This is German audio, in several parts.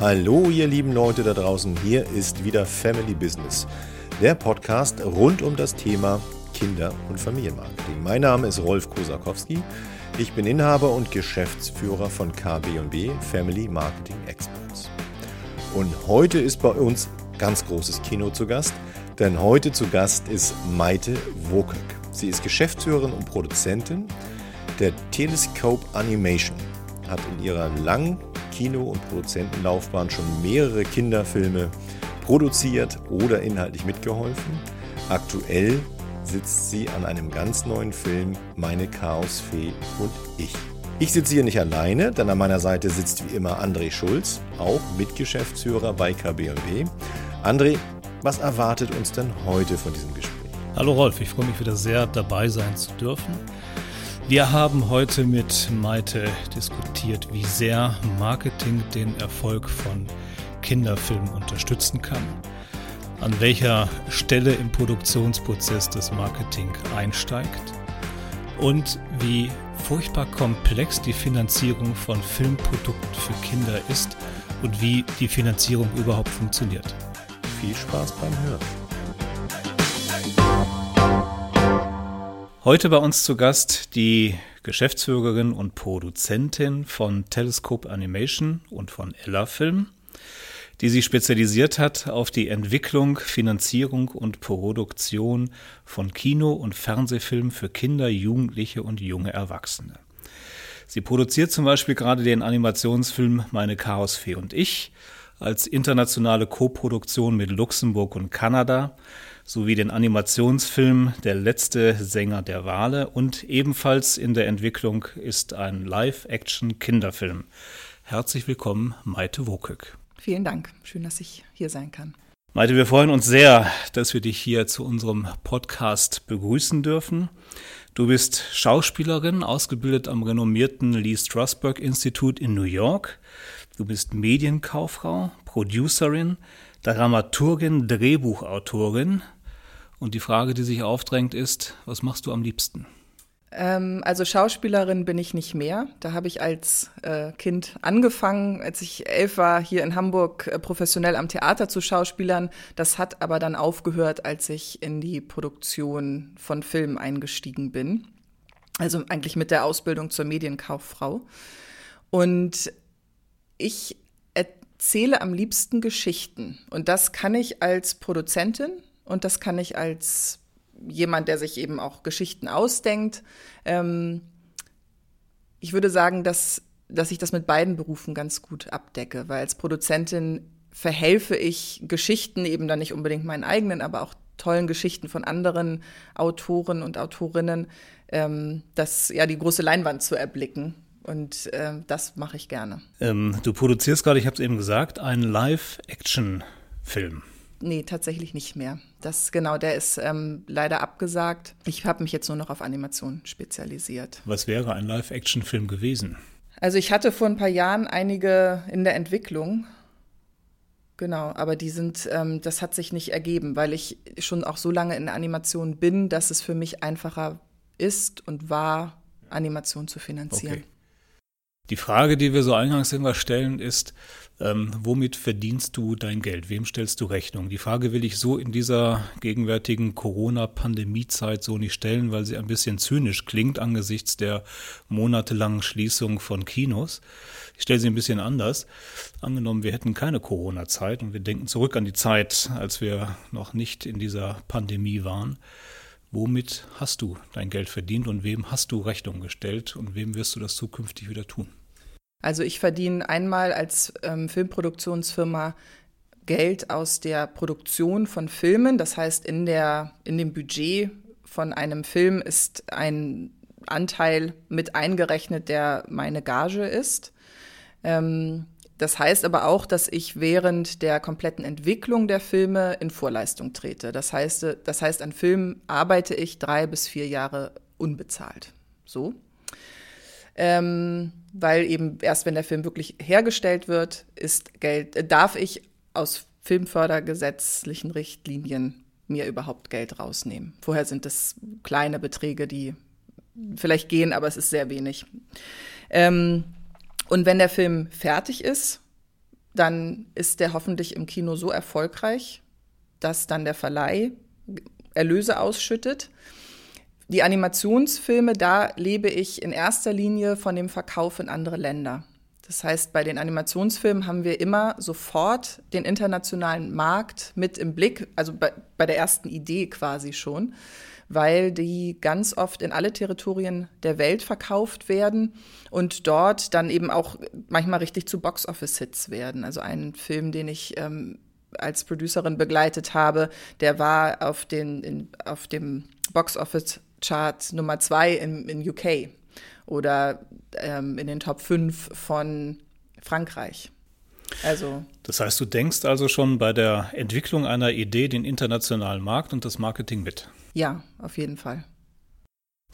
Hallo ihr lieben Leute da draußen, hier ist wieder Family Business, der Podcast rund um das Thema Kinder- und Familienmarketing. Mein Name ist Rolf Kosakowski, ich bin Inhaber und Geschäftsführer von KB&B Family Marketing Experts. Und heute ist bei uns ganz großes Kino zu Gast, denn heute zu Gast ist Maite Wokök. Sie ist Geschäftsführerin und Produzentin der Telescope Animation, hat in ihrer langen Kino- und Produzentenlaufbahn schon mehrere Kinderfilme produziert oder inhaltlich mitgeholfen. Aktuell sitzt sie an einem ganz neuen Film Meine Chaosfee und ich. Ich sitze hier nicht alleine, denn an meiner Seite sitzt wie immer André Schulz, auch Mitgeschäftsführer bei KB&B. André, was erwartet uns denn heute von diesem Gespräch? Hallo Rolf, ich freue mich wieder sehr dabei sein zu dürfen. Wir haben heute mit Maite diskutiert, wie sehr Marketing den Erfolg von Kinderfilmen unterstützen kann, an welcher Stelle im Produktionsprozess das Marketing einsteigt und wie furchtbar komplex die Finanzierung von Filmprodukten für Kinder ist und wie die Finanzierung überhaupt funktioniert. Viel Spaß beim Hören. Heute bei uns zu Gast die Geschäftsführerin und Produzentin von Telescope Animation und von Ella Film, die sich spezialisiert hat auf die Entwicklung, Finanzierung und Produktion von Kino- und Fernsehfilmen für Kinder, Jugendliche und junge Erwachsene. Sie produziert zum Beispiel gerade den Animationsfilm Meine Chaosfee und ich als internationale Koproduktion mit Luxemburg und Kanada sowie den Animationsfilm Der letzte Sänger der Wale und ebenfalls in der Entwicklung ist ein Live-Action-Kinderfilm. Herzlich willkommen, Maite Wokök. Vielen Dank. Schön, dass ich hier sein kann. Maite, wir freuen uns sehr, dass wir dich hier zu unserem Podcast begrüßen dürfen. Du bist Schauspielerin, ausgebildet am renommierten Lee Strasberg Institut in New York. Du bist Medienkauffrau, Producerin, Dramaturgin, Drehbuchautorin. Und die Frage, die sich aufdrängt, ist, was machst du am liebsten? Ähm, also Schauspielerin bin ich nicht mehr. Da habe ich als äh, Kind angefangen, als ich elf war, hier in Hamburg äh, professionell am Theater zu schauspielern. Das hat aber dann aufgehört, als ich in die Produktion von Filmen eingestiegen bin. Also eigentlich mit der Ausbildung zur Medienkauffrau. Und ich erzähle am liebsten Geschichten. Und das kann ich als Produzentin und das kann ich als jemand, der sich eben auch Geschichten ausdenkt. Ähm, ich würde sagen, dass, dass ich das mit beiden Berufen ganz gut abdecke, weil als Produzentin verhelfe ich Geschichten eben dann nicht unbedingt meinen eigenen, aber auch tollen Geschichten von anderen Autoren und Autorinnen, ähm, das ja die große Leinwand zu erblicken. Und äh, das mache ich gerne. Ähm, du produzierst gerade, ich habe es eben gesagt, einen Live-Action-Film. Nee, tatsächlich nicht mehr. Das genau, der ist ähm, leider abgesagt. Ich habe mich jetzt nur noch auf Animation spezialisiert. Was wäre ein Live-Action-Film gewesen? Also ich hatte vor ein paar Jahren einige in der Entwicklung. Genau, aber die sind, ähm, das hat sich nicht ergeben, weil ich schon auch so lange in der Animation bin, dass es für mich einfacher ist und war, Animation zu finanzieren. Okay. Die Frage, die wir so eingangs immer stellen, ist, ähm, womit verdienst du dein Geld? Wem stellst du Rechnung? Die Frage will ich so in dieser gegenwärtigen Corona-Pandemie-Zeit so nicht stellen, weil sie ein bisschen zynisch klingt angesichts der monatelangen Schließung von Kinos. Ich stelle sie ein bisschen anders. Angenommen, wir hätten keine Corona-Zeit und wir denken zurück an die Zeit, als wir noch nicht in dieser Pandemie waren. Womit hast du dein Geld verdient und wem hast du Rechnung gestellt und wem wirst du das zukünftig wieder tun? Also ich verdiene einmal als ähm, Filmproduktionsfirma Geld aus der Produktion von Filmen. Das heißt, in, der, in dem Budget von einem Film ist ein Anteil mit eingerechnet, der meine Gage ist. Ähm, das heißt aber auch, dass ich während der kompletten Entwicklung der Filme in Vorleistung trete. Das heißt, das heißt an Filmen arbeite ich drei bis vier Jahre unbezahlt. So ähm, weil eben erst wenn der Film wirklich hergestellt wird, ist Geld, äh, darf ich aus filmfördergesetzlichen Richtlinien mir überhaupt Geld rausnehmen. Vorher sind es kleine Beträge, die vielleicht gehen, aber es ist sehr wenig. Ähm, und wenn der Film fertig ist, dann ist der hoffentlich im Kino so erfolgreich, dass dann der Verleih Erlöse ausschüttet. Die Animationsfilme, da lebe ich in erster Linie von dem Verkauf in andere Länder. Das heißt, bei den Animationsfilmen haben wir immer sofort den internationalen Markt mit im Blick, also bei, bei der ersten Idee quasi schon, weil die ganz oft in alle Territorien der Welt verkauft werden und dort dann eben auch manchmal richtig zu Box-Office-Hits werden. Also ein Film, den ich ähm, als Producerin begleitet habe, der war auf, den, in, auf dem Box-Office Chart Nummer zwei in, in UK oder ähm, in den Top 5 von Frankreich. Also. Das heißt, du denkst also schon bei der Entwicklung einer Idee den internationalen Markt und das Marketing mit? Ja, auf jeden Fall.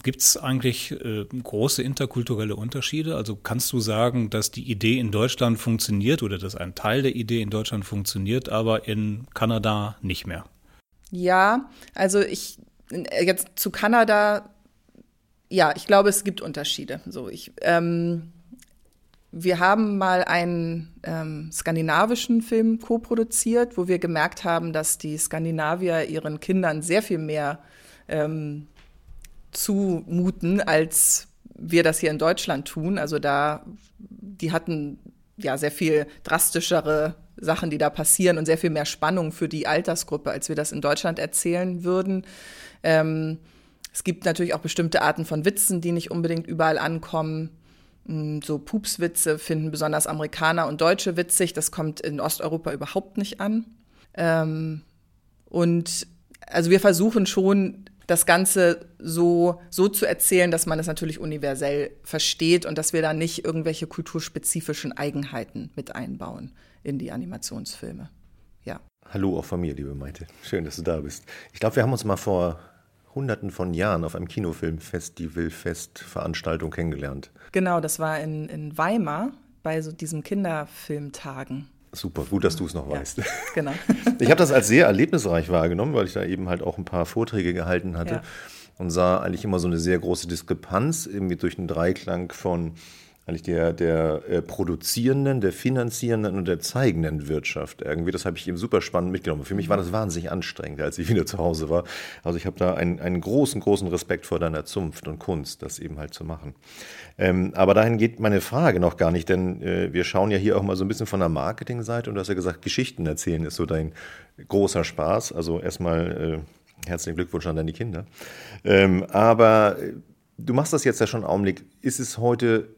Gibt es eigentlich äh, große interkulturelle Unterschiede? Also kannst du sagen, dass die Idee in Deutschland funktioniert oder dass ein Teil der Idee in Deutschland funktioniert, aber in Kanada nicht mehr? Ja, also ich jetzt zu Kanada, ja, ich glaube, es gibt Unterschiede. So, ich, ähm, wir haben mal einen ähm, skandinavischen Film co-produziert, wo wir gemerkt haben, dass die Skandinavier ihren Kindern sehr viel mehr ähm, zumuten, als wir das hier in Deutschland tun. Also da, die hatten ja sehr viel drastischere Sachen, die da passieren und sehr viel mehr Spannung für die Altersgruppe, als wir das in Deutschland erzählen würden. Ähm, es gibt natürlich auch bestimmte Arten von Witzen, die nicht unbedingt überall ankommen. Mm, so Pupswitze finden besonders Amerikaner und Deutsche witzig. Das kommt in Osteuropa überhaupt nicht an. Ähm, und also wir versuchen schon, das Ganze so, so zu erzählen, dass man es natürlich universell versteht und dass wir da nicht irgendwelche kulturspezifischen Eigenheiten mit einbauen in die Animationsfilme. Ja. Hallo auch von mir, liebe Maite. Schön, dass du da bist. Ich glaube, wir haben uns mal vor hunderten von Jahren auf einem Kinofilmfestival-Festveranstaltung kennengelernt. Genau, das war in, in Weimar bei so diesen Kinderfilmtagen. Super, gut, dass du es noch ja, weißt. Genau. Ich habe das als sehr erlebnisreich wahrgenommen, weil ich da eben halt auch ein paar Vorträge gehalten hatte ja. und sah eigentlich immer so eine sehr große Diskrepanz irgendwie durch einen Dreiklang von eigentlich der, der äh, produzierenden, der finanzierenden und der zeigenden Wirtschaft irgendwie. Das habe ich eben super spannend mitgenommen. Für mich war das wahnsinnig anstrengend, als ich wieder zu Hause war. Also ich habe da einen, einen großen, großen Respekt vor deiner Zunft und Kunst, das eben halt zu machen. Ähm, aber dahin geht meine Frage noch gar nicht, denn äh, wir schauen ja hier auch mal so ein bisschen von der Marketingseite und du hast ja gesagt, Geschichten erzählen ist so dein großer Spaß. Also erstmal äh, herzlichen Glückwunsch an deine Kinder. Ähm, aber äh, du machst das jetzt ja schon einen Augenblick. Ist es heute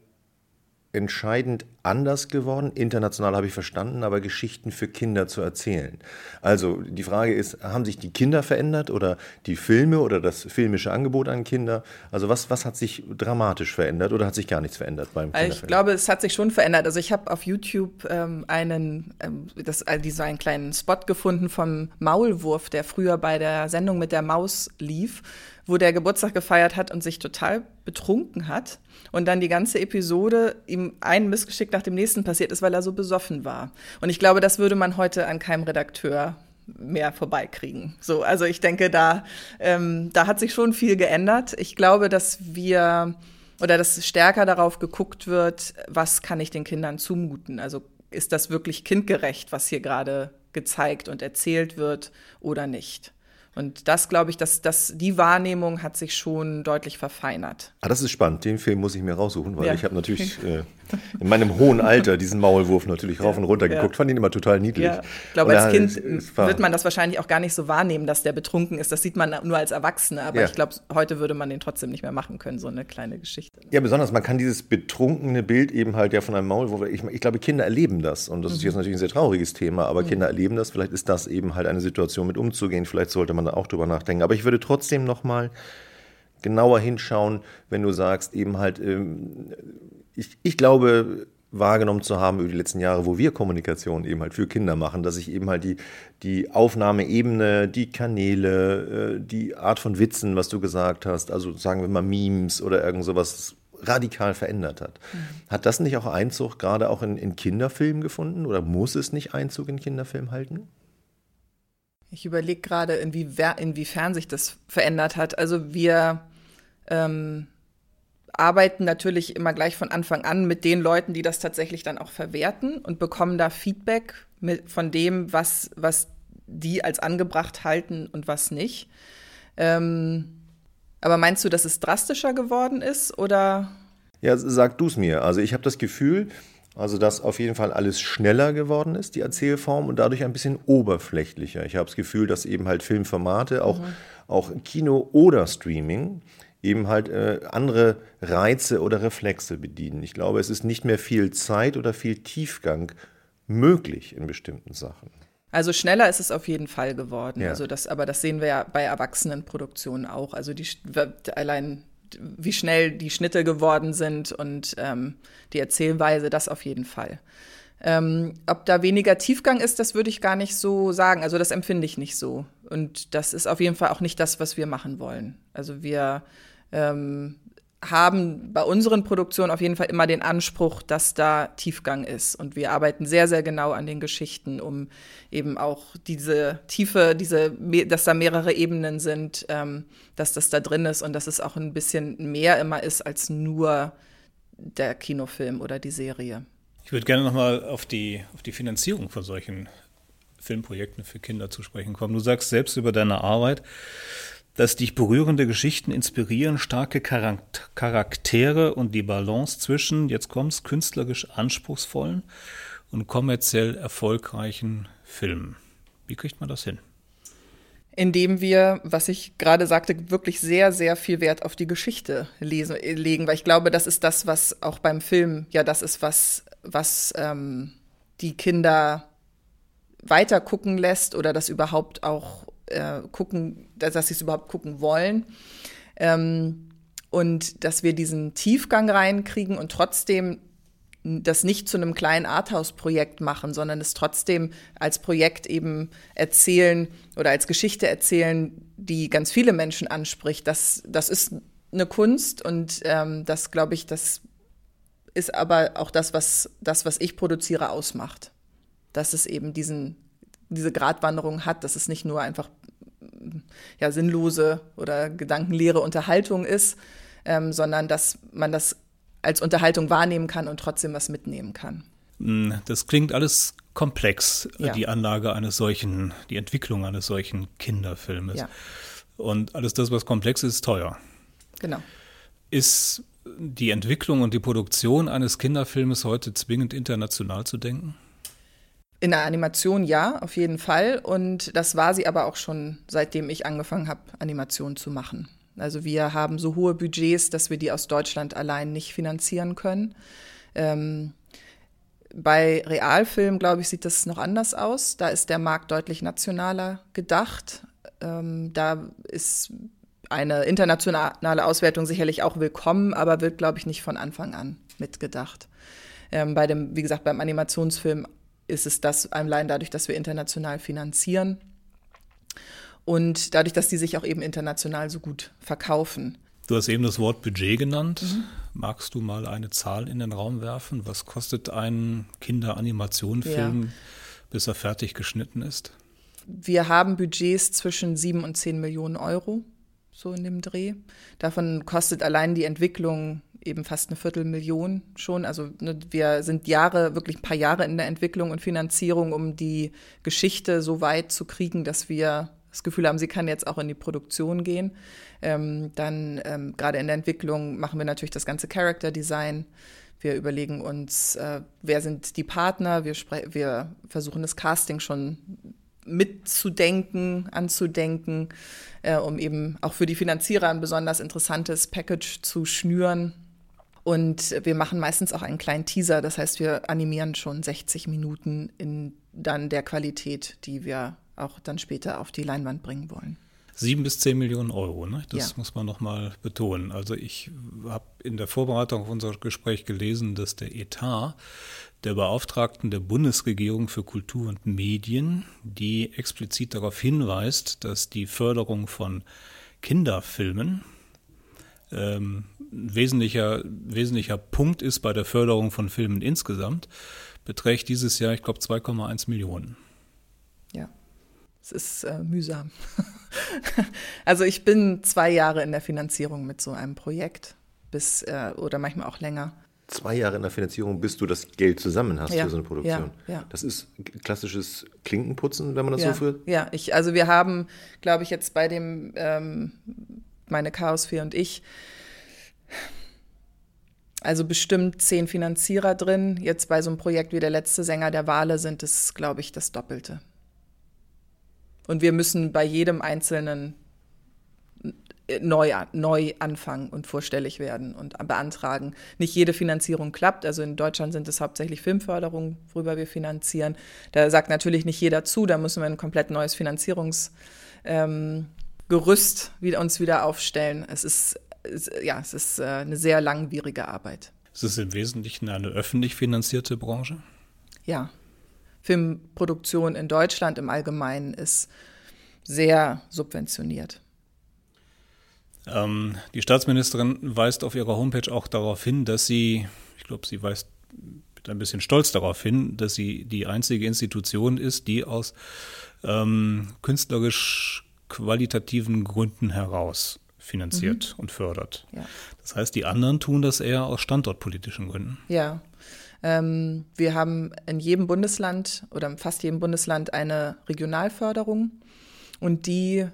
entscheidend anders geworden. International habe ich verstanden, aber Geschichten für Kinder zu erzählen. Also die Frage ist, haben sich die Kinder verändert oder die Filme oder das filmische Angebot an Kinder? Also was, was hat sich dramatisch verändert oder hat sich gar nichts verändert beim Kinderfilm? Ich glaube, es hat sich schon verändert. Also ich habe auf YouTube ähm, einen, ähm, das, also so einen kleinen Spot gefunden vom Maulwurf, der früher bei der Sendung mit der Maus lief wo der Geburtstag gefeiert hat und sich total betrunken hat und dann die ganze Episode ihm ein Missgeschick nach dem nächsten passiert ist, weil er so besoffen war. Und ich glaube, das würde man heute an keinem Redakteur mehr vorbeikriegen. So, also ich denke, da, ähm, da hat sich schon viel geändert. Ich glaube, dass wir oder dass stärker darauf geguckt wird, was kann ich den Kindern zumuten? Also ist das wirklich kindgerecht, was hier gerade gezeigt und erzählt wird oder nicht? Und das glaube ich, dass, dass die Wahrnehmung hat sich schon deutlich verfeinert. Ah, das ist spannend. Den Film muss ich mir raussuchen, weil ja. ich habe natürlich äh, in meinem hohen Alter diesen Maulwurf natürlich rauf und runter geguckt. Ja. Fand ihn immer total niedlich. Ja. Ich glaube, als Kind wird man das wahrscheinlich auch gar nicht so wahrnehmen, dass der betrunken ist. Das sieht man nur als Erwachsene. Aber ich glaube, heute würde man den trotzdem nicht mehr machen können, so eine kleine Geschichte. Ja, besonders, man kann dieses betrunkene Bild eben halt ja von einem Maulwurf, ich, ich glaube, Kinder erleben das. Und das mhm. ist jetzt natürlich ein sehr trauriges Thema, aber mhm. Kinder erleben das. Vielleicht ist das eben halt eine Situation, mit umzugehen. Vielleicht sollte man da auch drüber nachdenken. Aber ich würde trotzdem noch mal genauer hinschauen, wenn du sagst, eben halt, ähm, ich, ich glaube, wahrgenommen zu haben über die letzten Jahre, wo wir Kommunikation eben halt für Kinder machen, dass sich eben halt die, die Aufnahmeebene, die Kanäle, äh, die Art von Witzen, was du gesagt hast, also sagen wir mal Memes oder irgend sowas radikal verändert hat. Mhm. Hat das nicht auch Einzug gerade auch in, in Kinderfilmen gefunden oder muss es nicht Einzug in Kinderfilm halten? Ich überlege gerade, inwie, inwiefern sich das verändert hat. Also wir ähm, arbeiten natürlich immer gleich von Anfang an mit den Leuten, die das tatsächlich dann auch verwerten und bekommen da Feedback mit, von dem, was, was die als angebracht halten und was nicht. Ähm, aber meinst du, dass es drastischer geworden ist oder? Ja, sag du es mir. Also ich habe das Gefühl, also dass auf jeden Fall alles schneller geworden ist, die Erzählform, und dadurch ein bisschen oberflächlicher. Ich habe das Gefühl, dass eben halt Filmformate, auch, mhm. auch Kino oder Streaming, eben halt äh, andere Reize oder Reflexe bedienen. Ich glaube, es ist nicht mehr viel Zeit oder viel Tiefgang möglich in bestimmten Sachen. Also schneller ist es auf jeden Fall geworden. Ja. Also das, aber das sehen wir ja bei Erwachsenenproduktionen auch. Also die allein wie schnell die Schnitte geworden sind und ähm, die Erzählweise, das auf jeden Fall. Ähm, ob da weniger Tiefgang ist, das würde ich gar nicht so sagen. Also das empfinde ich nicht so. Und das ist auf jeden Fall auch nicht das, was wir machen wollen. Also wir ähm, haben bei unseren Produktionen auf jeden Fall immer den Anspruch, dass da Tiefgang ist. Und wir arbeiten sehr, sehr genau an den Geschichten, um eben auch diese Tiefe, diese, dass da mehrere Ebenen sind, ähm, dass das da drin ist und dass es auch ein bisschen mehr immer ist als nur der Kinofilm oder die Serie. Ich würde gerne nochmal auf die, auf die Finanzierung von solchen Filmprojekten für Kinder zu sprechen kommen. Du sagst selbst über deine Arbeit, dass dich berührende Geschichten inspirieren, starke Charaktere und die Balance zwischen, jetzt kommt's, künstlerisch anspruchsvollen und kommerziell erfolgreichen Filmen. Wie kriegt man das hin? Indem wir, was ich gerade sagte, wirklich sehr, sehr viel Wert auf die Geschichte lesen, legen, weil ich glaube, das ist das, was auch beim Film, ja, das ist was, was ähm, die Kinder weiter gucken lässt oder das überhaupt auch äh, gucken, dass sie es überhaupt gucken wollen. Ähm, und dass wir diesen Tiefgang reinkriegen und trotzdem das nicht zu einem kleinen Arthouse-Projekt machen, sondern es trotzdem als Projekt eben erzählen oder als Geschichte erzählen, die ganz viele Menschen anspricht. Das, das ist eine Kunst und ähm, das, glaube ich, das ist aber auch das, was das, was ich produziere, ausmacht. Dass es eben diesen, diese Gratwanderung hat, dass es nicht nur einfach ja, sinnlose oder gedankenleere Unterhaltung ist, ähm, sondern dass man das als Unterhaltung wahrnehmen kann und trotzdem was mitnehmen kann. Hm, das klingt alles komplex, ja. die Anlage eines solchen, die Entwicklung eines solchen Kinderfilmes. Ja. Und alles das, was komplex ist, ist teuer. Genau. Ist die Entwicklung und die Produktion eines Kinderfilmes heute zwingend international zu denken? In der Animation ja, auf jeden Fall. Und das war sie aber auch schon, seitdem ich angefangen habe, Animation zu machen. Also wir haben so hohe Budgets, dass wir die aus Deutschland allein nicht finanzieren können. Ähm, bei Realfilm, glaube ich, sieht das noch anders aus. Da ist der Markt deutlich nationaler gedacht. Ähm, da ist eine internationale Auswertung sicherlich auch willkommen, aber wird, glaube ich, nicht von Anfang an mitgedacht. Ähm, bei dem, wie gesagt, beim Animationsfilm ist es das allein dadurch, dass wir international finanzieren und dadurch, dass die sich auch eben international so gut verkaufen. Du hast eben das Wort Budget genannt. Mhm. Magst du mal eine Zahl in den Raum werfen? Was kostet ein Kinderanimationfilm, ja. bis er fertig geschnitten ist? Wir haben Budgets zwischen sieben und zehn Millionen Euro, so in dem Dreh. Davon kostet allein die Entwicklung eben fast eine Viertelmillion schon. Also ne, wir sind Jahre, wirklich ein paar Jahre in der Entwicklung und Finanzierung, um die Geschichte so weit zu kriegen, dass wir das Gefühl haben, sie kann jetzt auch in die Produktion gehen. Ähm, dann ähm, gerade in der Entwicklung machen wir natürlich das ganze Character Design. Wir überlegen uns, äh, wer sind die Partner. Wir, wir versuchen das Casting schon mitzudenken, anzudenken, äh, um eben auch für die Finanzierer ein besonders interessantes Package zu schnüren. Und wir machen meistens auch einen kleinen Teaser, das heißt, wir animieren schon 60 Minuten in dann der Qualität, die wir auch dann später auf die Leinwand bringen wollen. Sieben bis zehn Millionen Euro, ne? das ja. muss man nochmal betonen. Also ich habe in der Vorbereitung auf unser Gespräch gelesen, dass der Etat der Beauftragten der Bundesregierung für Kultur und Medien, die explizit darauf hinweist, dass die Förderung von Kinderfilmen ähm, ein wesentlicher, wesentlicher Punkt ist bei der Förderung von Filmen insgesamt, beträgt dieses Jahr, ich glaube, 2,1 Millionen. Ja, es ist äh, mühsam. also ich bin zwei Jahre in der Finanzierung mit so einem Projekt. bis äh, oder manchmal auch länger. Zwei Jahre in der Finanzierung, bis du das Geld zusammen hast Ja, für so eine Produktion. ja, ja. Das ist klassisches Klinkenputzen, wenn man das ja, so führt. Ja, ich, also wir haben, glaube ich, jetzt bei dem, ähm, meine Chaosphäre und ich, also bestimmt zehn Finanzierer drin. Jetzt bei so einem Projekt wie der letzte Sänger der Wale sind es, glaube ich, das Doppelte. Und wir müssen bei jedem einzelnen neu, neu anfangen und vorstellig werden und beantragen. Nicht jede Finanzierung klappt. Also in Deutschland sind es hauptsächlich Filmförderungen, worüber wir finanzieren. Da sagt natürlich nicht jeder zu. Da müssen wir ein komplett neues Finanzierungsgerüst ähm, Gerüst wieder, uns wieder aufstellen. Es ist, es, ja, es ist äh, eine sehr langwierige Arbeit. Es ist im Wesentlichen eine öffentlich finanzierte Branche. Ja, Filmproduktion in Deutschland im Allgemeinen ist sehr subventioniert. Ähm, die Staatsministerin weist auf ihrer Homepage auch darauf hin, dass sie, ich glaube, sie weist mit ein bisschen stolz darauf hin, dass sie die einzige Institution ist, die aus ähm, künstlerisch qualitativen Gründen heraus finanziert und fördert. Ja. Das heißt, die anderen tun das eher aus standortpolitischen Gründen. Ja. Ähm, wir haben in jedem Bundesland oder in fast jedem Bundesland eine Regionalförderung und die,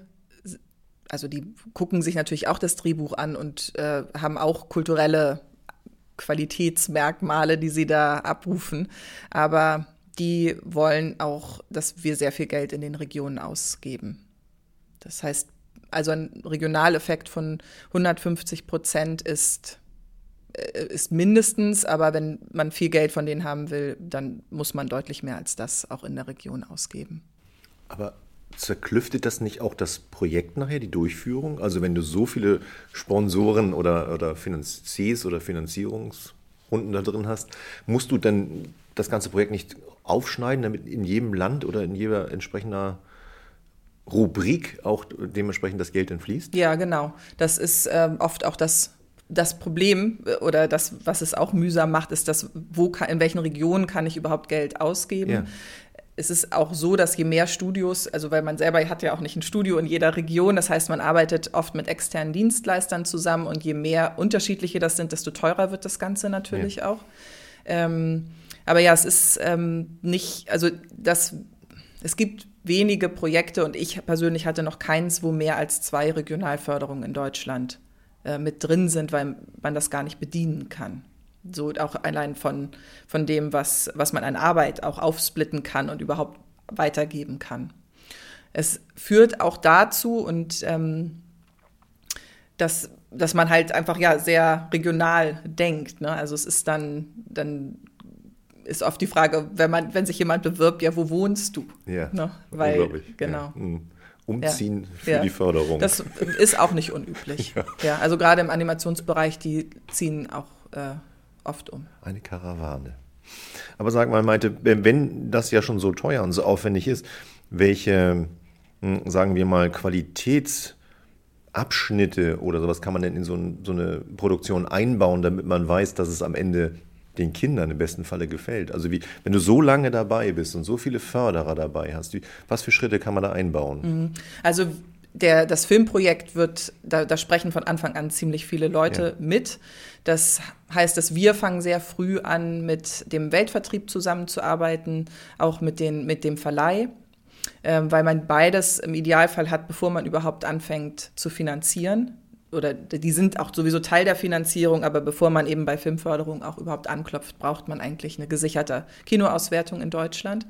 also die gucken sich natürlich auch das Drehbuch an und äh, haben auch kulturelle Qualitätsmerkmale, die sie da abrufen. Aber die wollen auch, dass wir sehr viel Geld in den Regionen ausgeben. Das heißt, also ein Regionaleffekt von 150 Prozent ist, äh, ist mindestens, aber wenn man viel Geld von denen haben will, dann muss man deutlich mehr als das auch in der Region ausgeben. Aber zerklüftet das nicht auch das Projekt nachher, die Durchführung? Also wenn du so viele Sponsoren oder, oder Finanziers oder Finanzierungsrunden da drin hast, musst du dann das ganze Projekt nicht aufschneiden, damit in jedem Land oder in jeder entsprechender Rubrik auch dementsprechend das Geld entfließt? Ja, genau. Das ist ähm, oft auch das, das Problem äh, oder das, was es auch mühsam macht, ist, dass wo kann, in welchen Regionen kann ich überhaupt Geld ausgeben? Ja. Es ist auch so, dass je mehr Studios, also weil man selber hat ja auch nicht ein Studio in jeder Region, das heißt, man arbeitet oft mit externen Dienstleistern zusammen und je mehr unterschiedliche das sind, desto teurer wird das Ganze natürlich Ja. auch. Ähm, aber ja, es ist ähm, nicht, also das, es gibt wenige Projekte und ich persönlich hatte noch keins, wo mehr als zwei Regionalförderungen in Deutschland äh, mit drin sind, weil man das gar nicht bedienen kann. So auch allein von, von dem, was, was man an Arbeit auch aufsplitten kann und überhaupt weitergeben kann. Es führt auch dazu und ähm, dass, dass man halt einfach ja sehr regional denkt. Ne? Also es ist dann, dann ist oft die Frage, wenn man, wenn sich jemand bewirbt, ja, wo wohnst du? Ja, Ne? Weil, unglaublich. genau. Ja. Mhm. Umziehen Ja. für Ja. die Förderung. Das ist auch nicht unüblich. ja. also gerade im Animationsbereich, die ziehen auch äh, oft um. Eine Karawane. Aber sag mal, Maite, wenn das ja schon so teuer und so aufwendig ist, welche, hm, sagen wir mal, Qualitätsabschnitte oder sowas kann man denn in so, ein, so eine Produktion einbauen, damit man weiß, dass es am Ende den Kindern im besten Falle gefällt? Also wie, wenn du so lange dabei bist und so viele Förderer dabei hast, wie, was für Schritte kann man da einbauen? Also der, das Filmprojekt wird, da, da sprechen von Anfang an ziemlich viele Leute mit. Das heißt, dass wir fangen sehr früh an, mit dem Weltvertrieb zusammenzuarbeiten, auch mit, den, mit dem Verleih, ähm, weil man beides im Idealfall hat, bevor man überhaupt anfängt zu finanzieren. Oder die sind auch sowieso Teil der Finanzierung, aber bevor man eben bei Filmförderung auch überhaupt anklopft, braucht man eigentlich eine gesicherte Kinoauswertung in Deutschland.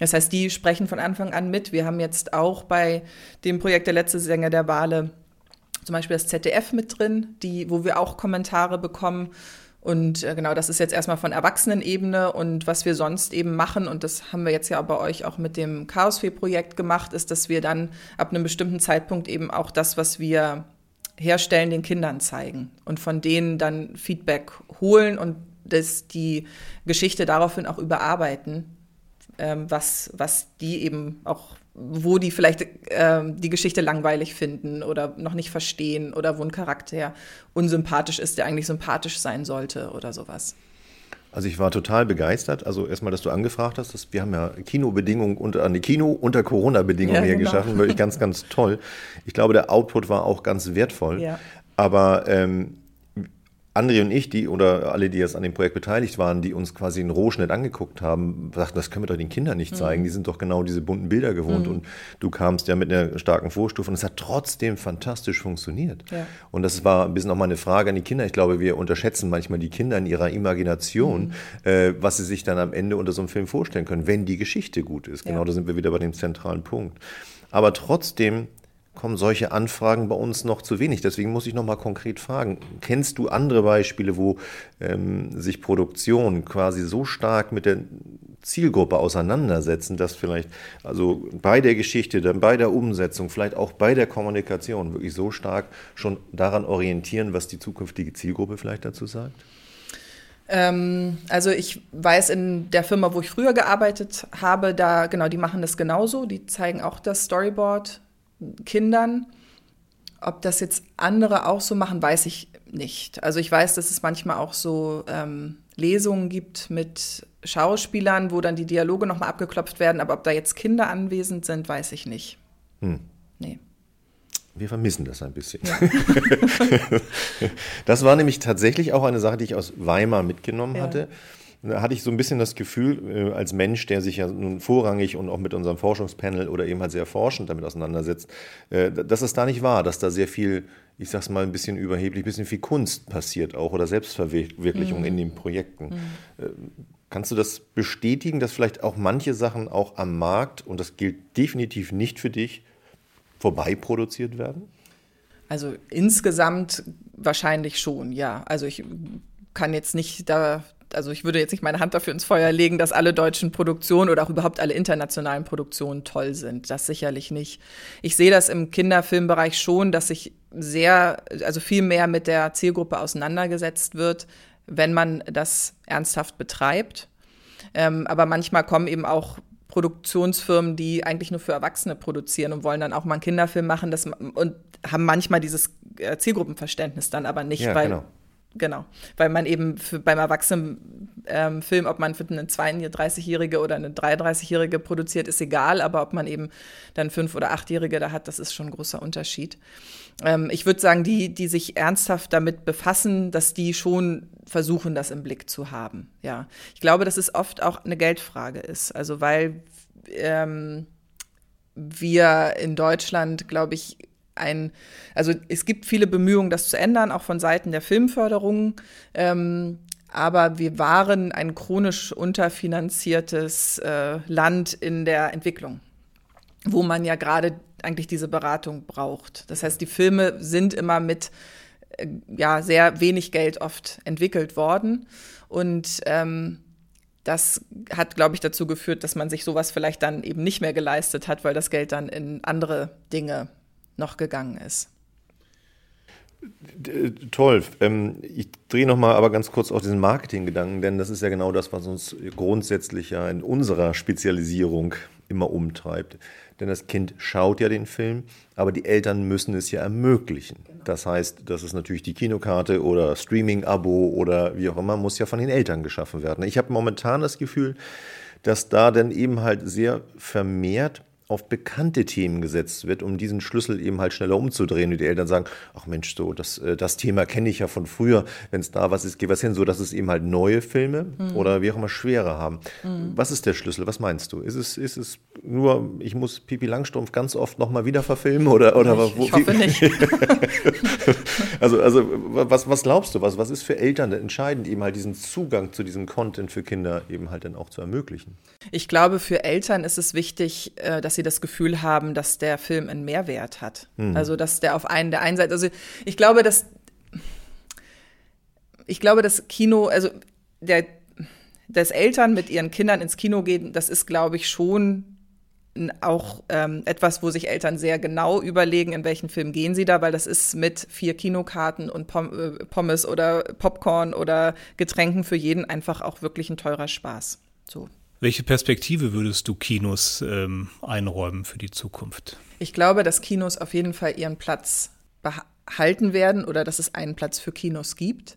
Das heißt, die sprechen von Anfang an mit. Wir haben jetzt auch bei dem Projekt Der letzte Sänger der Wale zum Beispiel das ZDF mit drin, die, wo wir auch Kommentare bekommen. Und äh, genau, das ist jetzt erstmal von Erwachsenenebene und was wir sonst eben machen, und das haben wir jetzt ja bei euch auch mit dem Chaosfee-Projekt gemacht, ist, dass wir dann ab einem bestimmten Zeitpunkt eben auch das, was wir herstellen, den Kindern zeigen und von denen dann Feedback holen und das, die Geschichte daraufhin auch überarbeiten, ähm, was, was die eben auch, wo die vielleicht ähm, die Geschichte langweilig finden oder noch nicht verstehen oder wo ein Charakter unsympathisch ist, der eigentlich sympathisch sein sollte oder sowas. Also ich war total begeistert. Also erstmal, dass du angefragt hast, dass wir haben ja Kinobedingungen unter eine Kino unter Corona-Bedingungen Ja, hier genau. geschaffen, wirklich ganz, ganz toll. Ich glaube, der Output war auch ganz wertvoll. Ja. Aber ähm, André und ich, die oder alle, die jetzt an dem Projekt beteiligt waren, die uns quasi einen Rohschnitt angeguckt haben, sagten, das können wir doch den Kindern nicht zeigen. Mhm. Die sind doch genau diese bunten Bilder gewohnt. Mhm. Und du kamst ja mit einer starken Vorstufe und es hat trotzdem fantastisch funktioniert. Ja. Und das war ein bisschen auch mal eine Frage an die Kinder. Ich glaube, wir unterschätzen manchmal die Kinder in ihrer Imagination, mhm. äh, was sie sich dann am Ende unter so einem Film vorstellen können, wenn die Geschichte gut ist. Genau, ja. da sind wir wieder bei dem zentralen Punkt. Aber trotzdem kommen solche Anfragen bei uns noch zu wenig. Deswegen muss ich noch mal konkret fragen: Kennst du andere Beispiele, wo ähm, sich Produktionen quasi so stark mit der Zielgruppe auseinandersetzen, dass vielleicht also bei der Geschichte, dann bei der Umsetzung, vielleicht auch bei der Kommunikation wirklich so stark schon daran orientieren, was die zukünftige Zielgruppe vielleicht dazu sagt? Ähm, also ich weiß in der Firma, wo ich früher gearbeitet habe, da genau, die machen das genauso. Die zeigen auch das Storyboard Kindern. Ob das jetzt andere auch so machen, weiß ich nicht. Also ich weiß, dass es manchmal auch so ähm, Lesungen gibt mit Schauspielern, wo dann die Dialoge nochmal abgeklopft werden, aber ob da jetzt Kinder anwesend sind, weiß ich nicht. Hm. Nee. Wir vermissen das ein bisschen. Ja. das war nämlich tatsächlich auch eine Sache, die ich aus Weimar mitgenommen ja. hatte. Da hatte ich so ein bisschen das Gefühl, äh, als Mensch, der sich ja nun vorrangig und auch mit unserem Forschungspanel oder eben halt sehr forschend damit auseinandersetzt, äh, dass es da nicht war, dass da sehr viel, ich sag's mal ein bisschen überheblich, ein bisschen viel Kunst passiert auch oder Selbstverwirklichung mhm. in den Projekten. Mhm. Äh, kannst du das bestätigen, dass vielleicht auch manche Sachen auch am Markt, und das gilt definitiv nicht für dich, vorbei produziert werden? Also insgesamt wahrscheinlich schon, ja. Also ich kann jetzt nicht da also ich würde jetzt nicht meine Hand dafür ins Feuer legen, dass alle deutschen Produktionen oder auch überhaupt alle internationalen Produktionen toll sind. Das sicherlich nicht. Ich sehe das im Kinderfilmbereich schon, dass sich sehr, also viel mehr mit der Zielgruppe auseinandergesetzt wird, wenn man das ernsthaft betreibt. Ähm, aber manchmal kommen eben auch Produktionsfirmen, die eigentlich nur für Erwachsene produzieren und wollen dann auch mal einen Kinderfilm machen das, und haben manchmal dieses äh, Zielgruppenverständnis dann aber nicht, ja, weil genau. Genau, weil man eben für, beim Erwachsenenfilm, ähm, ob man für eine 32-Jährige oder eine 33-Jährige produziert, ist egal, aber ob man eben dann fünf- oder achtjährige da hat, das ist schon ein großer Unterschied. Ähm, ich würde sagen, die, die sich ernsthaft damit befassen, dass die schon versuchen, das im Blick zu haben. Ja, ich glaube, dass es oft auch eine Geldfrage ist, also weil ähm, wir in Deutschland, glaube ich, ein, also es gibt viele Bemühungen, das zu ändern, auch von Seiten der Filmförderung. Ähm, aber wir waren ein chronisch unterfinanziertes äh, Land in der Entwicklung, wo man ja gerade eigentlich diese Beratung braucht. Das heißt, die Filme sind immer mit äh, ja sehr wenig Geld oft entwickelt worden und ähm, das hat, glaube ich, dazu geführt, dass man sich sowas vielleicht dann eben nicht mehr geleistet hat, weil das Geld dann in andere Dinge noch gegangen ist. Toll. Ähm, ich drehe nochmal aber ganz kurz auf diesen Marketinggedanken, denn das ist ja genau das, was uns grundsätzlich ja in unserer Spezialisierung immer umtreibt. Denn das Kind schaut ja den Film, aber die Eltern müssen es ja ermöglichen. Das heißt, das ist natürlich die Kinokarte oder Streaming-Abo oder wie auch immer, muss ja von den Eltern geschaffen werden. Ich habe momentan das Gefühl, dass da dann eben halt sehr vermehrt auf bekannte Themen gesetzt wird, um diesen Schlüssel eben halt schneller umzudrehen. Und die Eltern sagen, ach Mensch, so, das, äh, das Thema kenne ich ja von früher. Wenn es da was ist, geh was hin, so dass es eben halt neue Filme mhm. oder wie auch immer schwerer haben. Mhm. Was ist der Schlüssel? Was meinst du? Ist es, ist es nur, ich muss Pipi Langstrumpf ganz oft nochmal wieder verfilmen oder, oder ich, wo, ich hoffe nicht. also, also was, was glaubst du, was, was ist für Eltern entscheidend, eben halt diesen Zugang zu diesem Content für Kinder eben halt dann auch zu ermöglichen? Ich glaube, für Eltern ist es wichtig, äh, dass sie sie das Gefühl haben, dass der Film einen Mehrwert hat. Mhm. Also, dass der auf einen der einen Seite, also ich glaube, dass ich glaube, das Kino, also der, dass Eltern mit ihren Kindern ins Kino gehen, das ist, glaube ich, schon auch ähm, etwas, wo sich Eltern sehr genau überlegen, in welchen Film gehen sie da, weil das ist mit vier Kinokarten und Pom äh, Pommes oder Popcorn oder Getränken für jeden einfach auch wirklich ein teurer Spaß. So. Welche Perspektive würdest du Kinos ähm, einräumen für die Zukunft? Ich glaube, dass Kinos auf jeden Fall ihren Platz behalten werden oder dass es einen Platz für Kinos gibt.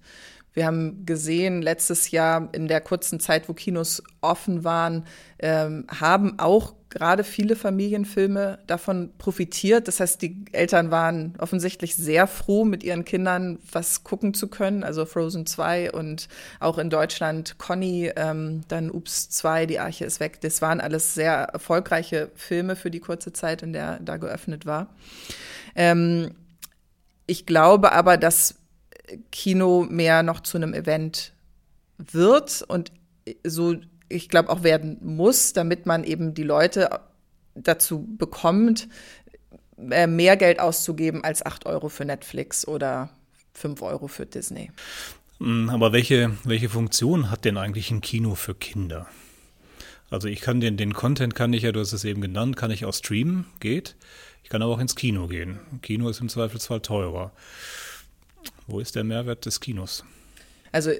Wir haben gesehen, letztes Jahr in der kurzen Zeit, wo Kinos offen waren, ähm, haben auch gerade viele Familienfilme davon profitiert. Das heißt, die Eltern waren offensichtlich sehr froh, mit ihren Kindern was gucken zu können. Also Frozen 2 und auch in Deutschland Conny, ähm, dann Ups 2, die Arche ist weg. Das waren alles sehr erfolgreiche Filme für die kurze Zeit, in der da geöffnet war. Ähm, ich glaube aber, dass Kino mehr noch zu einem Event wird und so ich glaube, auch werden muss, damit man eben die Leute dazu bekommt, äh, mehr Geld auszugeben als 8 Euro für Netflix oder 5 Euro für Disney. Hm, aber welche, welche Funktion hat denn eigentlich ein Kino für Kinder? Also ich kann den, den Content kann ich ja, du hast es eben genannt, kann ich auch streamen, geht. Ich kann aber auch ins Kino gehen. Kino ist im Zweifelsfall teurer. Wo ist der Mehrwert des Kinos? Also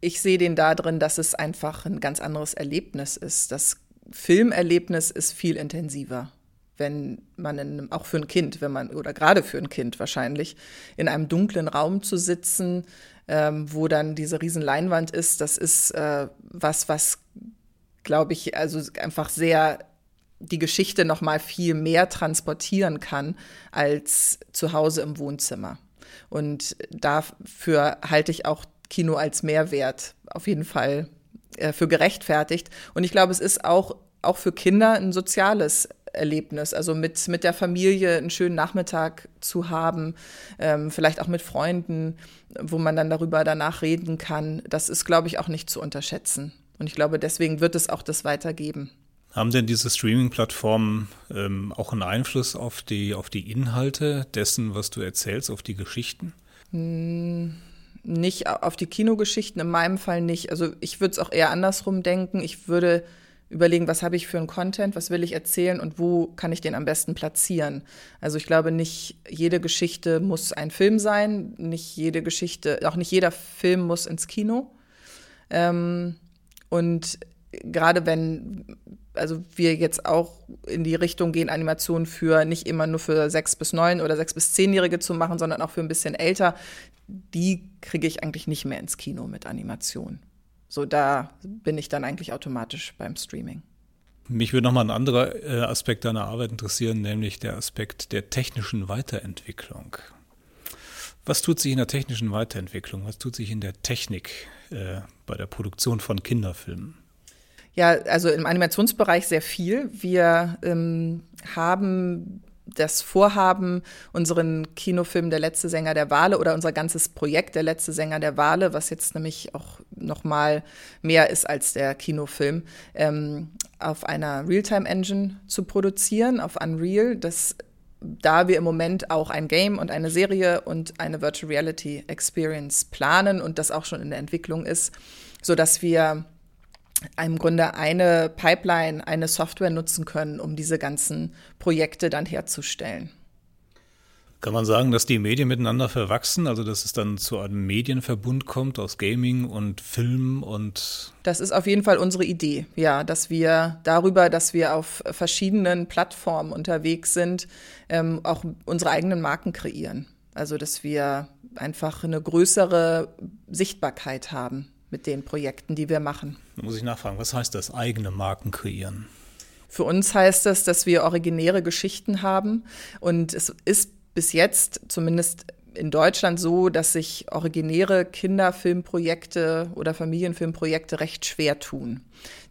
ich sehe den da drin, dass es einfach ein ganz anderes Erlebnis ist. Das Filmerlebnis ist viel intensiver, wenn man in, auch für ein Kind, wenn man oder gerade für ein Kind wahrscheinlich in einem dunklen Raum zu sitzen, ähm, wo dann diese riesen Leinwand ist. Das ist äh, was, was glaube ich, also einfach sehr die Geschichte noch mal viel mehr transportieren kann als zu Hause im Wohnzimmer. Und dafür halte ich auch Kino als Mehrwert auf jeden Fall äh, für gerechtfertigt. Und ich glaube, es ist auch, auch für Kinder ein soziales Erlebnis, also mit, mit der Familie einen schönen Nachmittag zu haben, ähm, vielleicht auch mit Freunden, wo man dann darüber danach reden kann. Das ist, glaube ich, auch nicht zu unterschätzen. Und ich glaube, deswegen wird es auch das weitergeben. Haben denn diese Streaming-Plattformen ähm, auch einen Einfluss auf die, auf die Inhalte dessen, was du erzählst, auf die Geschichten? Hm nicht auf die Kinogeschichten, in meinem Fall nicht. Also ich würde es auch eher andersrum denken. Ich würde überlegen, was habe ich für einen Content, was will ich erzählen und wo kann ich den am besten platzieren. Also ich glaube, nicht jede Geschichte muss ein Film sein, nicht jede Geschichte, auch nicht jeder Film muss ins Kino. Ähm, und gerade wenn also wir jetzt auch in die Richtung gehen, Animationen für nicht immer nur für sechs bis neun oder sechs bis zehnjährige zu machen, sondern auch für ein bisschen älter, die kriege ich eigentlich nicht mehr ins Kino mit Animation. So, da bin ich dann eigentlich automatisch beim Streaming. Mich würde nochmal ein anderer äh, Aspekt deiner Arbeit interessieren, nämlich der Aspekt der technischen Weiterentwicklung. Was tut sich in der technischen Weiterentwicklung? Was tut sich in der Technik äh, bei der Produktion von Kinderfilmen? Ja, also im Animationsbereich sehr viel. Wir ähm, haben das Vorhaben, unseren Kinofilm Der letzte Sänger der Wale oder unser ganzes Projekt Der letzte Sänger der Wale, was jetzt nämlich auch noch mal mehr ist als der Kinofilm, ähm, auf einer Realtime-Engine zu produzieren, auf Unreal. Das da wir im Moment auch ein Game und eine Serie und eine Virtual Reality Experience planen und das auch schon in der Entwicklung ist, so dass wir im Grunde eine Pipeline, eine Software nutzen können, um diese ganzen Projekte dann herzustellen. Kann man sagen, dass die Medien miteinander verwachsen, also dass es dann zu einem Medienverbund kommt aus Gaming und Film und. Das ist auf jeden Fall unsere Idee, ja, dass wir darüber, dass wir auf verschiedenen Plattformen unterwegs sind, ähm, auch unsere eigenen Marken kreieren. Also dass wir einfach eine größere Sichtbarkeit haben mit den Projekten, die wir machen. Muss ich nachfragen, was heißt das, eigene Marken kreieren? Für uns heißt das, dass wir originäre Geschichten haben und es ist bis jetzt zumindest in Deutschland so, dass sich originäre Kinderfilmprojekte oder Familienfilmprojekte recht schwer tun.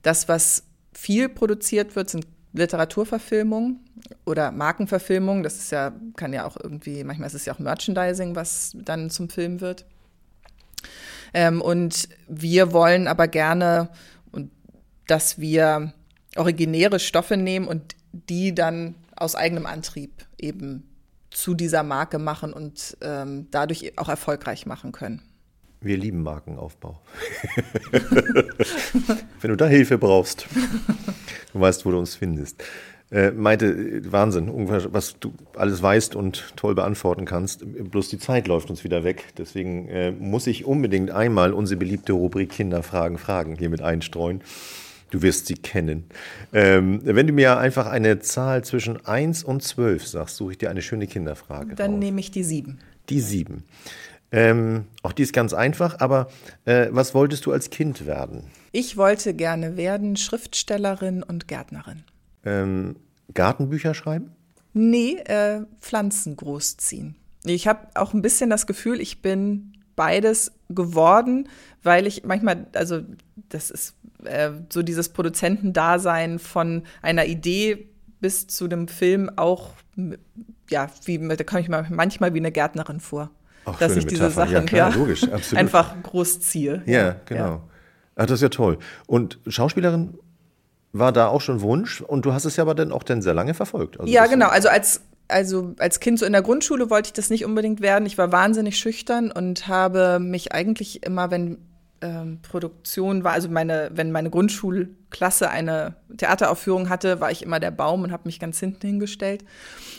Das, was viel produziert wird, sind Literaturverfilmungen oder Markenverfilmungen. Das ist ja, kann ja auch irgendwie, manchmal ist es ja auch Merchandising, was dann zum Film wird. Ähm, und wir wollen aber gerne, dass wir originäre Stoffe nehmen und die dann aus eigenem Antrieb eben zu dieser Marke machen und ähm, dadurch auch erfolgreich machen können. Wir lieben Markenaufbau. Wenn du da Hilfe brauchst, du weißt, wo du uns findest äh, meinte, Wahnsinn, was du alles weißt und toll beantworten kannst. Bloß die Zeit läuft uns wieder weg. Deswegen äh, muss ich unbedingt einmal unsere beliebte Rubrik Kinderfragen fragen hier mit einstreuen. Du wirst sie kennen. Ähm, wenn du mir einfach eine Zahl zwischen 1 und 12 sagst, suche ich dir eine schöne Kinderfrage. Dann auf. nehme ich die 7. Die 7. Ähm, auch die ist ganz einfach, aber äh, was wolltest du als Kind werden? Ich wollte gerne werden Schriftstellerin und Gärtnerin. Ähm, Gartenbücher schreiben? Nee, äh, Pflanzen großziehen. Ich habe auch ein bisschen das Gefühl, ich bin beides geworden, weil ich manchmal, also das ist äh, so dieses Produzentendasein von einer Idee bis zu dem Film auch, ja, wie, da komme ich mir manchmal wie eine Gärtnerin vor. Auch dass ich Metapher. diese Sachen ja, klar, ja, logisch, einfach großziehe. Ja, genau. Ja. Ach, das ist ja toll. Und Schauspielerin war da auch schon Wunsch und du hast es ja aber dann auch dann sehr lange verfolgt. Also ja, genau. Also als also als Kind so in der Grundschule wollte ich das nicht unbedingt werden. Ich war wahnsinnig schüchtern und habe mich eigentlich immer, wenn ähm, Produktion war, also meine, wenn meine Grundschulklasse eine Theateraufführung hatte, war ich immer der Baum und habe mich ganz hinten hingestellt.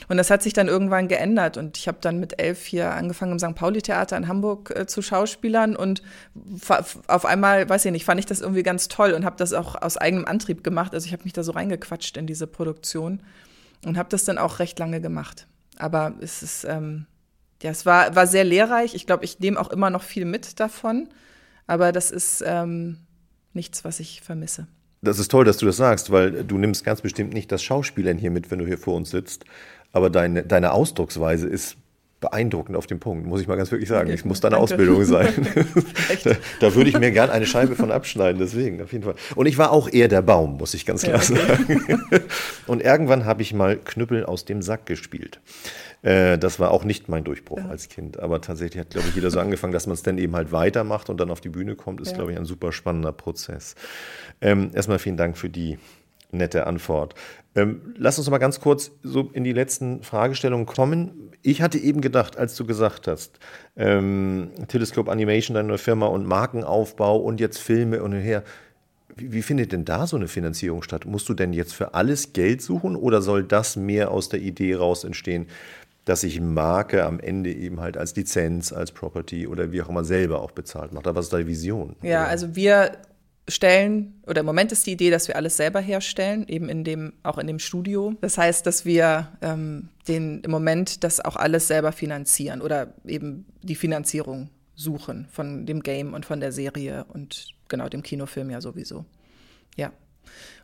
Und das hat sich dann irgendwann geändert und ich habe dann mit elf hier angefangen im St. Pauli-Theater in Hamburg äh, zu Schauspielern und auf einmal, weiß ich nicht, fand ich das irgendwie ganz toll und habe das auch aus eigenem Antrieb gemacht. Also ich habe mich da so reingequatscht in diese Produktion und habe das dann auch recht lange gemacht. Aber es ist, ähm, ja, es war, war sehr lehrreich. Ich glaube, ich nehme auch immer noch viel mit davon. Aber das ist ähm, nichts, was ich vermisse. Das ist toll, dass du das sagst, weil du nimmst ganz bestimmt nicht das Schauspielern hier mit, wenn du hier vor uns sitzt. Aber deine, deine Ausdrucksweise ist beeindruckend auf dem Punkt, muss ich mal ganz wirklich sagen. Es muss deine Danke. Ausbildung sein. da, da, würde ich mir gern eine Scheibe von abschneiden, deswegen, auf jeden Fall. Und ich war auch eher der Baum, muss ich ganz klar ja, okay. sagen. Und irgendwann habe ich mal Knüppel aus dem Sack gespielt. Äh, das war auch nicht mein Durchbruch ja. als Kind. Aber tatsächlich hat, glaube ich, jeder so angefangen, dass man es dann eben halt weitermacht und dann auf die Bühne kommt, ist, ja. glaube ich, ein super spannender Prozess. Ähm, erstmal vielen Dank für die nette Antwort. Ähm, lass uns mal ganz kurz so in die letzten Fragestellungen kommen. Ich hatte eben gedacht, als du gesagt hast, ähm, Telescope Animation, deine neue Firma und Markenaufbau und jetzt Filme und her. Wie, wie, findet denn da so eine Finanzierung statt? Musst du denn jetzt für alles Geld suchen oder soll das mehr aus der Idee raus entstehen, dass ich Marke am Ende eben halt als Lizenz, als Property oder wie auch immer selber auch bezahlt macht? Aber was ist deine Vision? Ja, oder? also wir stellen, oder im Moment ist die Idee, dass wir alles selber herstellen, eben in dem, auch in dem Studio. Das heißt, dass wir ähm, den, im Moment das auch alles selber finanzieren oder eben die Finanzierung suchen von dem Game und von der Serie und genau dem Kinofilm ja sowieso. Ja.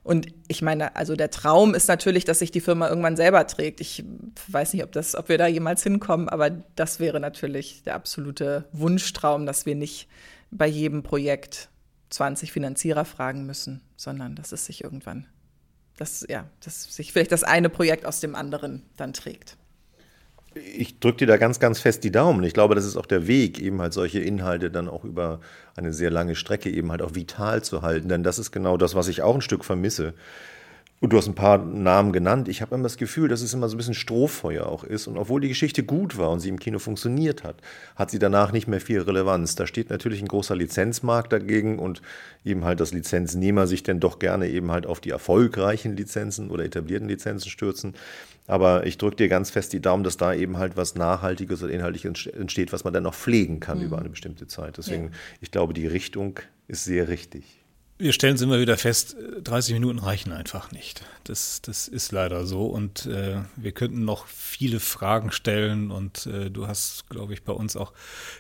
Und ich meine, also der Traum ist natürlich, dass sich die Firma irgendwann selber trägt. Ich weiß nicht, ob das, ob wir da jemals hinkommen, aber das wäre natürlich der absolute Wunschtraum, dass wir nicht bei jedem Projekt 20 Finanzierer fragen müssen, sondern dass es sich irgendwann, dass, ja, dass sich vielleicht das eine Projekt aus dem anderen dann trägt. Ich drücke dir da ganz, ganz fest die Daumen. Ich glaube, das ist auch der Weg, eben halt solche Inhalte dann auch über eine sehr lange Strecke eben halt auch vital zu halten. Denn das ist genau das, was ich auch ein Stück vermisse. Und du hast ein paar Namen genannt. Ich habe immer das Gefühl, dass es immer so ein bisschen Strohfeuer auch ist. Und obwohl die Geschichte gut war und sie im Kino funktioniert hat, hat sie danach nicht mehr viel Relevanz. Da steht natürlich ein großer Lizenzmarkt dagegen und eben halt, dass Lizenznehmer sich denn doch gerne eben halt auf die erfolgreichen Lizenzen oder etablierten Lizenzen stürzen. Aber ich drücke dir ganz fest die Daumen, dass da eben halt was Nachhaltiges und Inhaltliches entsteht, was man dann noch pflegen kann mhm. über eine bestimmte Zeit. Deswegen, ja. ich glaube, die Richtung ist sehr richtig. Wir stellen es immer wieder fest, 30 Minuten reichen einfach nicht. Das, das ist leider so. Und äh, wir könnten noch viele Fragen stellen. Und äh, du hast, glaube ich, bei uns auch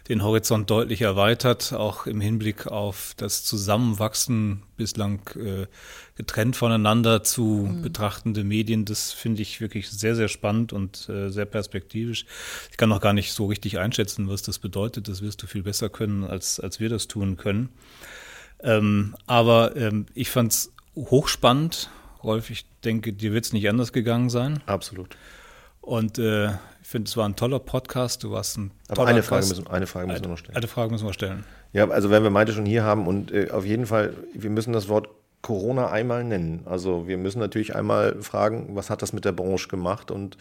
den Horizont deutlich erweitert, auch im Hinblick auf das Zusammenwachsen bislang äh, getrennt voneinander zu mhm. betrachtende Medien. Das finde ich wirklich sehr, sehr spannend und äh, sehr perspektivisch. Ich kann noch gar nicht so richtig einschätzen, was das bedeutet. Das wirst du viel besser können, als, als wir das tun können. Ähm, aber ähm, ich fand es hochspannend. Rolf, ich denke, dir wird es nicht anders gegangen sein. Absolut. Und äh, ich finde, es war ein toller Podcast. Du warst ein Aber eine Frage, müssen, eine Frage müssen wir noch stellen. Eine Frage müssen wir stellen. Ja, also wenn wir Maite schon hier haben und äh, auf jeden Fall, wir müssen das Wort Corona einmal nennen. Also wir müssen natürlich einmal fragen, was hat das mit der Branche gemacht und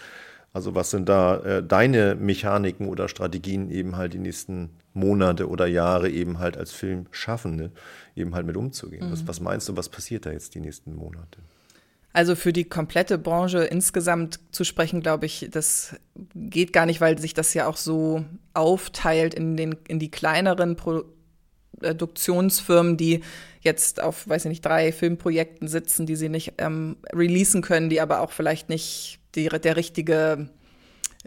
also was sind da äh, deine Mechaniken oder Strategien eben halt die nächsten Monate oder Jahre eben halt als Filmschaffende eben halt mit umzugehen? Mhm. Was, was meinst du, was passiert da jetzt die nächsten Monate? Also für die komplette Branche insgesamt zu sprechen, glaube ich, das geht gar nicht, weil sich das ja auch so aufteilt in, den, in die kleineren Produktionsfirmen, die jetzt auf, weiß ich nicht, drei Filmprojekten sitzen, die sie nicht ähm, releasen können, die aber auch vielleicht nicht die, der richtige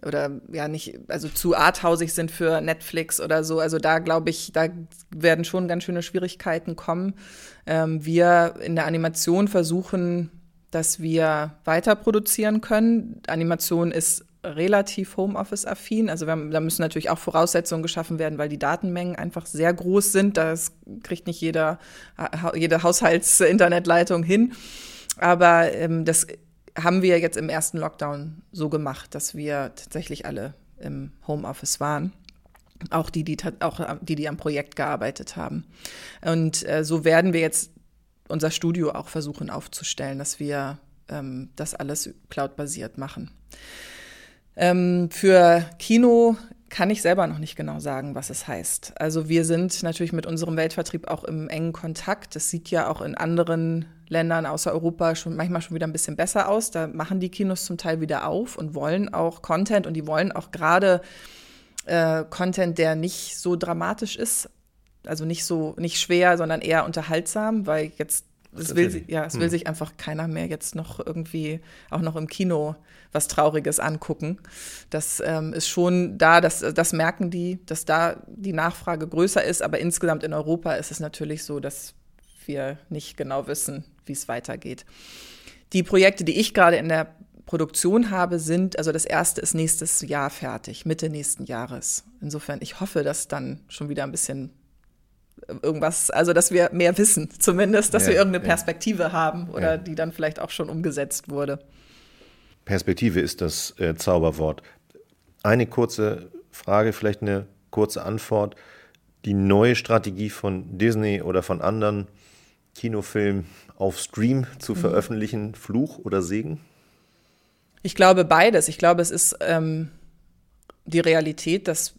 oder ja nicht, also zu arthausig sind für Netflix oder so. Also da glaube ich, da werden schon ganz schöne Schwierigkeiten kommen. Ähm, wir in der Animation versuchen, dass wir weiter produzieren können. Animation ist relativ Homeoffice-affin. Also haben, da müssen natürlich auch Voraussetzungen geschaffen werden, weil die Datenmengen einfach sehr groß sind. Das kriegt nicht jeder, jede Haushalts-Internetleitung hin. Aber ähm, das haben wir jetzt im ersten Lockdown so gemacht, dass wir tatsächlich alle im Homeoffice waren. Auch die, die, auch die, die am Projekt gearbeitet haben. Und äh, so werden wir jetzt unser Studio auch versuchen aufzustellen, dass wir ähm, das alles cloudbasiert machen. Ähm, für Kino kann ich selber noch nicht genau sagen, was es heißt. Also wir sind natürlich mit unserem Weltvertrieb auch im engen Kontakt. Das sieht ja auch in anderen Ländern außer Europa schon manchmal schon wieder ein bisschen besser aus. Da machen die Kinos zum Teil wieder auf und wollen auch Content und die wollen auch gerade äh, Content, der nicht so dramatisch ist, also nicht so nicht schwer, sondern eher unterhaltsam, weil jetzt es will, ja, es will hm. sich einfach keiner mehr jetzt noch irgendwie auch noch im Kino was Trauriges angucken. Das ähm, ist schon da, das, das merken die, dass da die Nachfrage größer ist, aber insgesamt in Europa ist es natürlich so, dass wir nicht genau wissen, wie es weitergeht. Die Projekte, die ich gerade in der Produktion habe, sind, also das erste ist nächstes Jahr fertig, Mitte nächsten Jahres. Insofern, ich hoffe, dass dann schon wieder ein bisschen irgendwas, also dass wir mehr wissen, zumindest, dass ja, wir irgendeine Perspektive ja. haben oder ja. die dann vielleicht auch schon umgesetzt wurde. Perspektive ist das äh, Zauberwort. Eine kurze Frage, vielleicht eine kurze Antwort. Die neue Strategie von Disney oder von anderen Kinofilmen auf Stream zu mhm. veröffentlichen, Fluch oder Segen? Ich glaube beides. Ich glaube, es ist ähm, die Realität, dass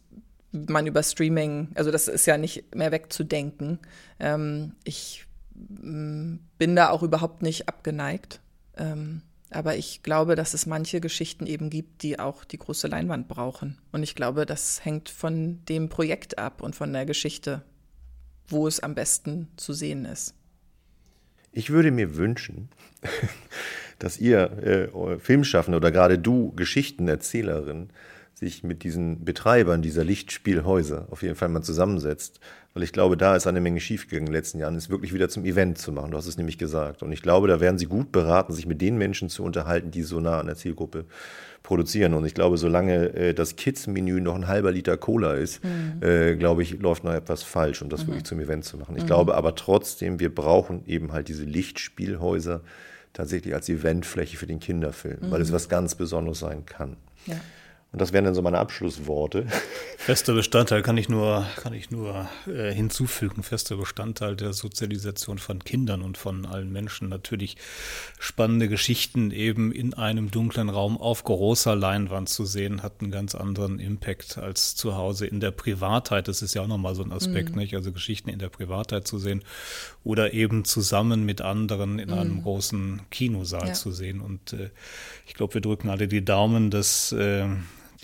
man über Streaming, also das ist ja nicht mehr wegzudenken. Ähm, ich mm, bin da auch überhaupt nicht abgeneigt. Ähm, aber ich glaube, dass es manche Geschichten eben gibt, die auch die große Leinwand brauchen. Und ich glaube, das hängt von dem Projekt ab und von der Geschichte, wo es am besten zu sehen ist. Ich würde mir wünschen, dass ihr äh, Filmschaffende oder gerade du Geschichtenerzählerin sich mit diesen Betreibern dieser Lichtspielhäuser auf jeden Fall mal zusammensetzt. Weil ich glaube, da ist eine Menge schiefgegangen in den letzten Jahren, es wirklich wieder zum Event zu machen. Du hast es nämlich gesagt. Und ich glaube, da werden sie gut beraten, sich mit den Menschen zu unterhalten, die so nah an der Zielgruppe produzieren. Und ich glaube, solange äh, das Kids-Menü noch ein halber Liter Cola ist, mhm. äh, glaube ich, läuft noch etwas falsch, um das mhm. wirklich zum Event zu machen. Ich mhm. glaube aber trotzdem, wir brauchen eben halt diese Lichtspielhäuser tatsächlich als Eventfläche für den Kinderfilm, weil es mhm. was ganz Besonderes sein kann. Ja. Und das wären dann so meine Abschlussworte. Fester Bestandteil kann ich nur, kann ich nur äh, hinzufügen. Fester Bestandteil der Sozialisation von Kindern und von allen Menschen. Natürlich spannende Geschichten eben in einem dunklen Raum auf großer Leinwand zu sehen, hat einen ganz anderen Impact als zu Hause in der Privatheit. Das ist ja auch nochmal so ein Aspekt, mhm. nicht? Also Geschichten in der Privatheit zu sehen oder eben zusammen mit anderen in mhm. einem großen Kinosaal ja. zu sehen. Und äh, ich glaube, wir drücken alle die Daumen, dass äh,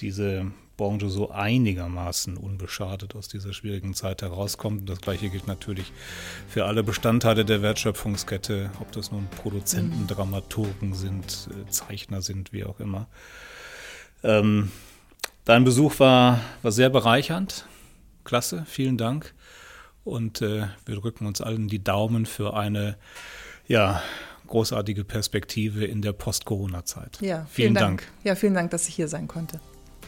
diese Branche so einigermaßen unbeschadet aus dieser schwierigen Zeit herauskommt. Und das gleiche gilt natürlich für alle Bestandteile der Wertschöpfungskette, ob das nun Produzenten, mhm. Dramaturgen sind, äh, Zeichner sind, wie auch immer. Ähm, dein Besuch war, war sehr bereichernd. Klasse, vielen Dank. Und äh, wir drücken uns allen die Daumen für eine ja, großartige Perspektive in der Post-Corona-Zeit. Ja, vielen, vielen Dank. Dank. Ja, vielen Dank, dass ich hier sein konnte.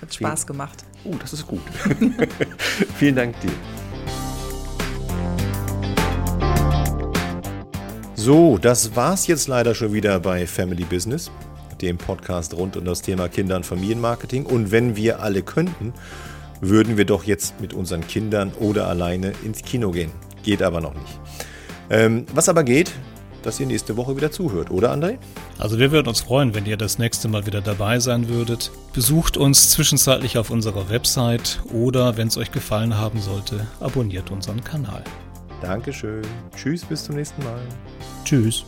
Hat Spaß gemacht. Oh, das ist gut. Vielen Dank dir. So, das war's jetzt leider schon wieder bei Family Business, dem Podcast rund um das Thema Kinder- und Familienmarketing. Und wenn wir alle könnten, würden wir doch jetzt mit unseren Kindern oder alleine ins Kino gehen. Geht aber noch nicht. Ähm, was aber geht, dass ihr nächste Woche wieder zuhört, oder André? Also wir würden uns freuen, wenn ihr das nächste Mal wieder dabei sein würdet. Besucht uns zwischenzeitlich auf unserer Website oder, wenn es euch gefallen haben sollte, abonniert unseren Kanal. Dankeschön. Tschüss, bis zum nächsten Mal. Tschüss.